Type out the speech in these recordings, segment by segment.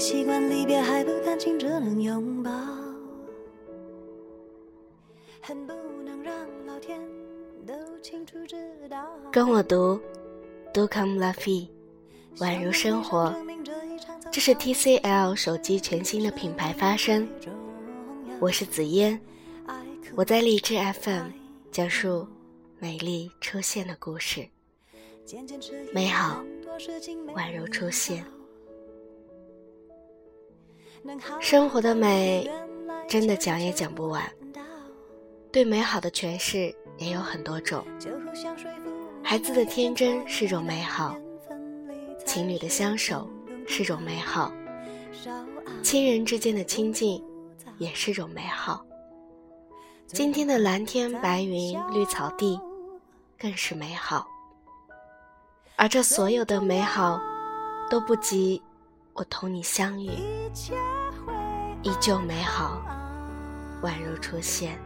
习惯离别还不甘心，只能拥抱。恨不能让老天都清楚知道。跟我读，Do come la vie，宛如生活。这是 TCL 手机全新的品牌发声。我是紫嫣，我在荔枝 FM 讲述美丽出现的故事，美好宛如出现。生活的美，真的讲也讲不完。对美好的诠释也有很多种。孩子的天真是种美好，情侣的相守是种美好，亲人之间的亲近也是种美好。今天的蓝天白云绿草地更是美好。而这所有的美好，都不及。我同你相遇，依旧美好，宛如初现。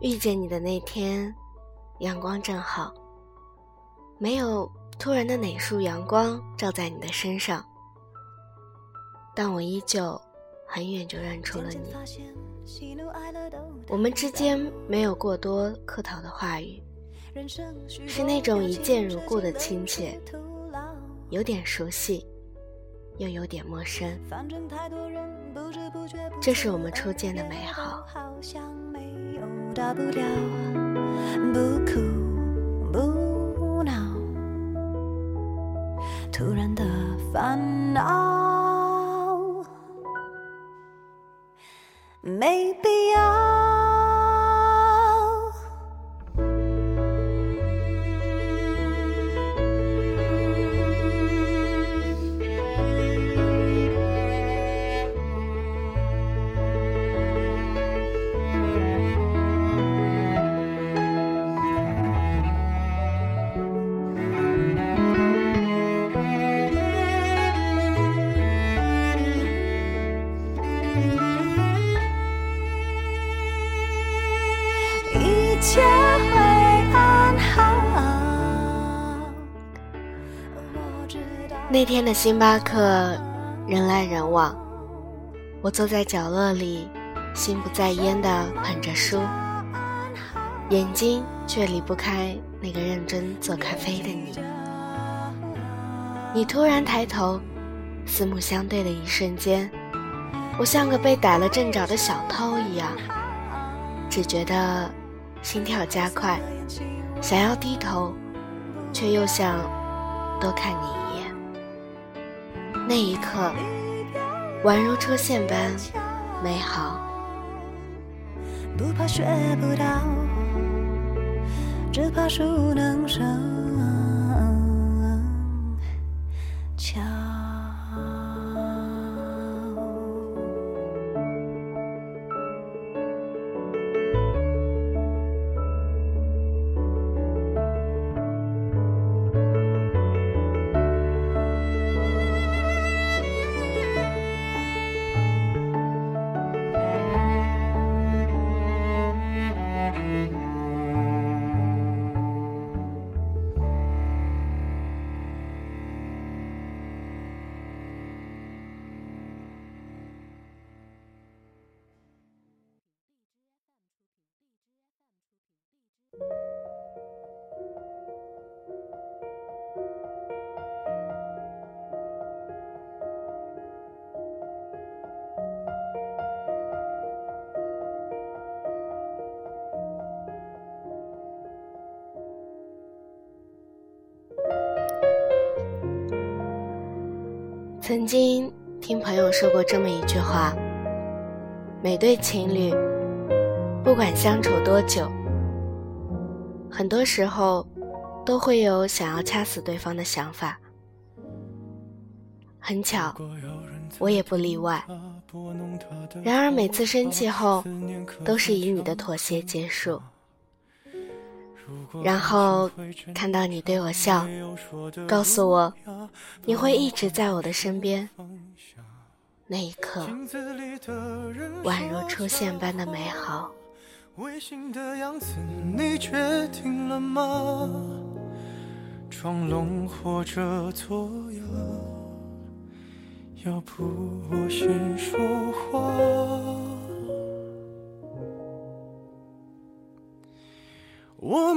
遇见你的那天，阳光正好，没有突然的哪束阳光照在你的身上，但我依旧很远就认出了你。我们之间没有过多客套的话语，是那种一见如故的亲切，有点熟悉，又有点陌生。这是我们初见的美好。大不了不哭不闹，突然的烦恼没必要。天的星巴克，人来人往，我坐在角落里，心不在焉地捧着书，眼睛却离不开那个认真做咖啡的你。你突然抬头，四目相对的一瞬间，我像个被逮了正着的小偷一样，只觉得心跳加快，想要低头，却又想多看你一眼。那一刻，宛如出现般美好。不怕学不到，只怕熟能生。曾经听朋友说过这么一句话：每对情侣，不管相处多久，很多时候都会有想要掐死对方的想法。很巧，我也不例外。然而每次生气后，都是以你的妥协结束。然后看到你对我笑，告诉我你会一直在我的身边，那一刻宛如出现般的美好。要不我先说话。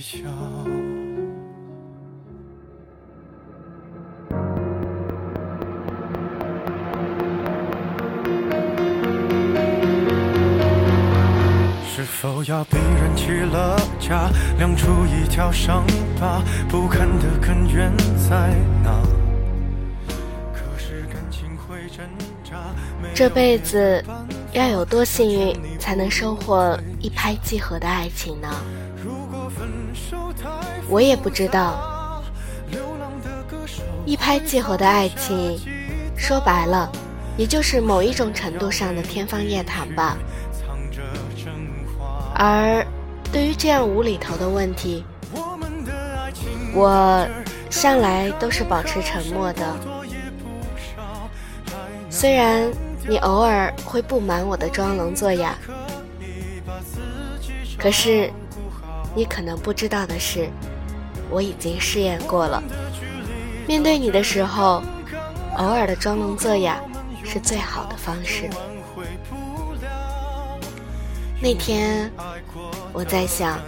是否要逼人起了家，亮出一条伤疤？不堪的根源在哪？可是感情会挣扎。这辈子要有多幸运，才能收获？一拍即合的爱情呢？我也不知道。一拍即合的爱情，说白了，也就是某一种程度上的天方夜谭吧。而对于这样无厘头的问题，我向来都是保持沉默的。虽然你偶尔会不满我的装聋作哑。可是，你可能不知道的是，我已经试验过了。面对你的时候，偶尔的装聋作哑是最好的方式。那天，我在想，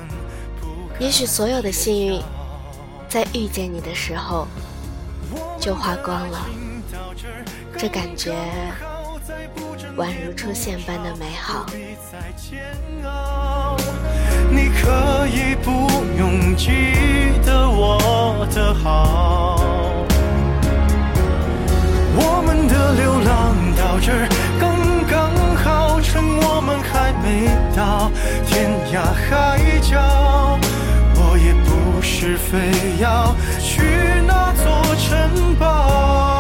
也许所有的幸运，在遇见你的时候就花光了。这感觉，宛如出现般的美好。你可以不用记得我的好，我们的流浪到这刚刚好，趁我们还没到天涯海角，我也不是非要去那座城堡。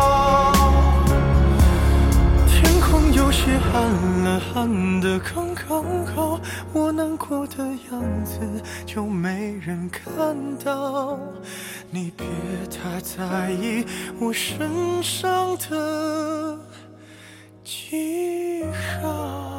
就没人看到。你别太在意我身上的记号。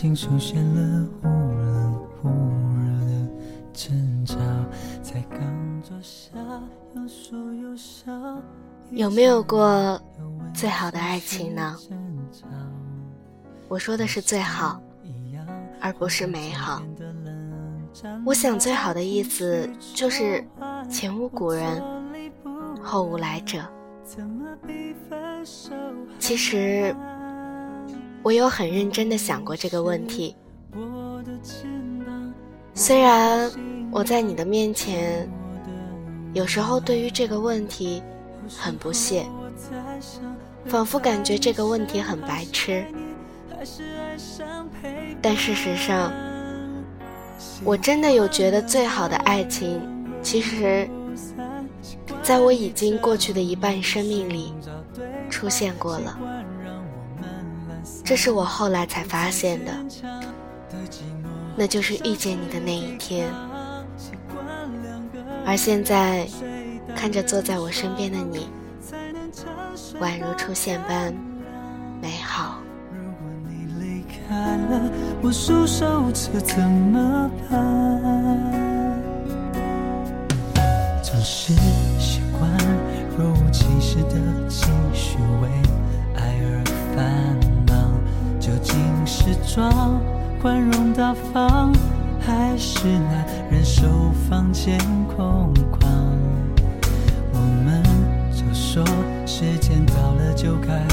情出现了忽冷忽热的争吵，才刚坐下又说又笑。有没有过最好的爱情呢？我说的是最好，而不是美好。我想最好的意思就是前无古人，后无来者。其实。我有很认真的想过这个问题，虽然我在你的面前，有时候对于这个问题很不屑，仿佛感觉这个问题很白痴，但事实上，我真的有觉得最好的爱情其实，在我已经过去的一半生命里，出现过了。这是我后来才发现的，那就是遇见你的那一天。而现在，看着坐在我身边的你，宛如出现般美好。如果你离开了我束手无策怎么办？总是习惯若无其事的继续为爱而烦，是装宽容大方，还是难忍受房间空旷？我们就说时间到了就该。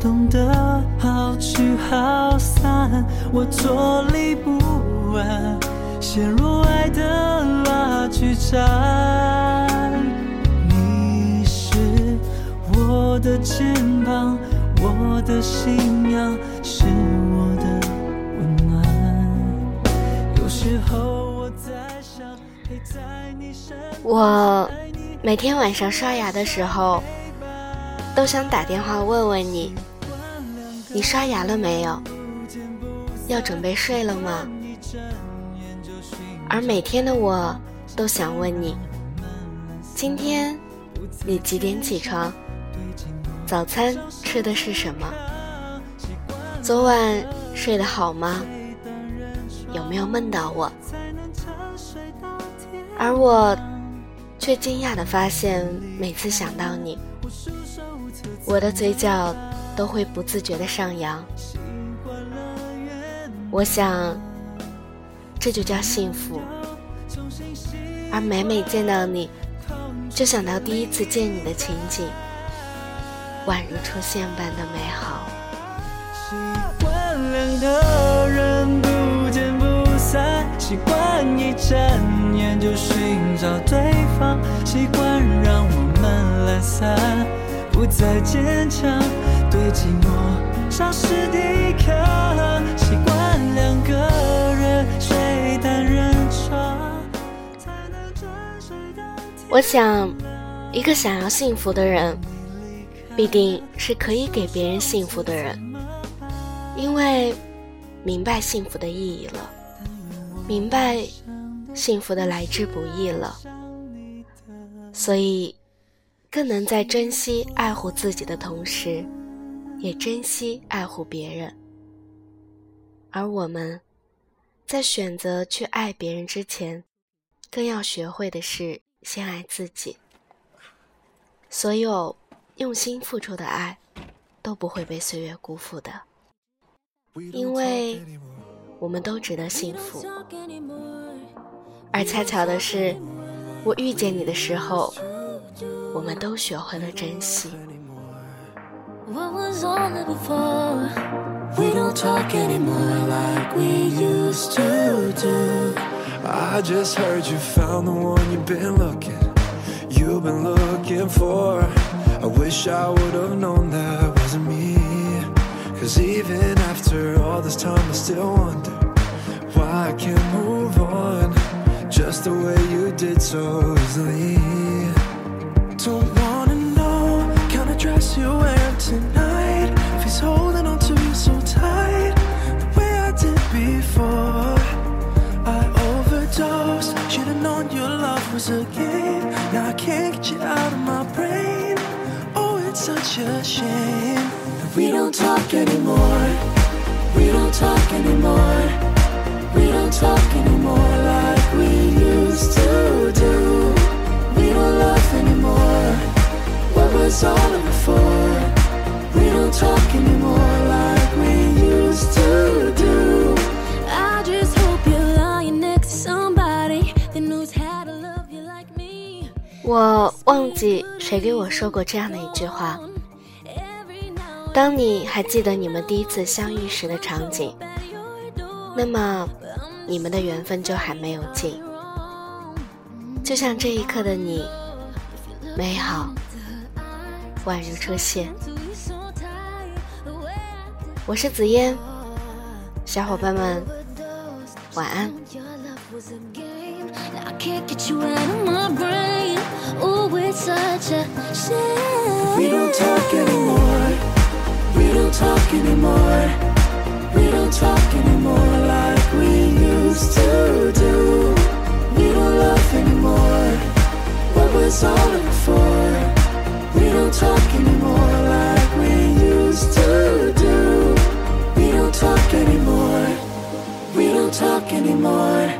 懂得好聚好散，我坐立不安，陷入爱的拉锯战。你是我的肩膀，我的信仰，我每天晚上刷牙的时候，都想打电话问问你。你刷牙了没有？要准备睡了吗？而每天的我都想问你：今天你几点起床？早餐吃的是什么？昨晚睡得好吗？有没有梦到我？而我却惊讶地发现，每次想到你，我的嘴角。都会不自觉的上扬，我想，这就叫幸福。而每每见到你，就想到第一次见你的情景，宛如初现般的美好。习惯两个人不见不散，习惯一睁眼就寻找对方，习惯让我们懒散，不再坚强。对寂寞丧失抵抗，习惯两个人睡单人床。我想，一个想要幸福的人，必定是可以给别人幸福的人，因为明白幸福的意义了，明白幸福的来之不易了，所以更能在珍惜爱护自己的同时。也珍惜爱护别人，而我们，在选择去爱别人之前，更要学会的是先爱自己。所有用心付出的爱，都不会被岁月辜负的，因为我们都值得幸福。而恰巧的是，我遇见你的时候，我们都学会了珍惜。What was all that before? We don't talk anymore like we used to do. I just heard you found the one you've been looking, you've been looking for. I wish I would have known that wasn't me. Cause even after all this time, I still wonder why I can't move on just the way you did so easily. Don't wanna know, kind of dress you wear tonight. If he's holding on to you so tight, the way I did before. I overdosed. Should've known your love was a game. Now I can't get you out of my brain. Oh, it's such a shame we don't talk anymore. We don't talk anymore. We don't talk anymore like 我忘记谁给我说过这样的一句话：当你还记得你们第一次相遇时的场景，那么你们的缘分就还没有尽。就像这一刻的你，美好，宛如出现。我是紫嫣，小伙伴们，晚安。can't get you out of my brain. Oh, it's such a shame. We don't talk anymore. We don't talk anymore. We don't talk anymore like we used to do. Anymore. What was all of it for? We don't talk anymore like we used to do. We don't talk anymore. We don't talk anymore.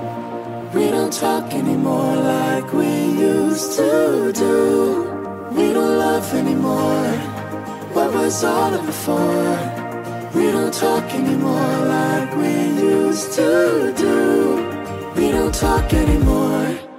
We don't talk anymore like we used to do. We don't love anymore. What was all of it for? We don't talk anymore like we used to do. We don't talk anymore.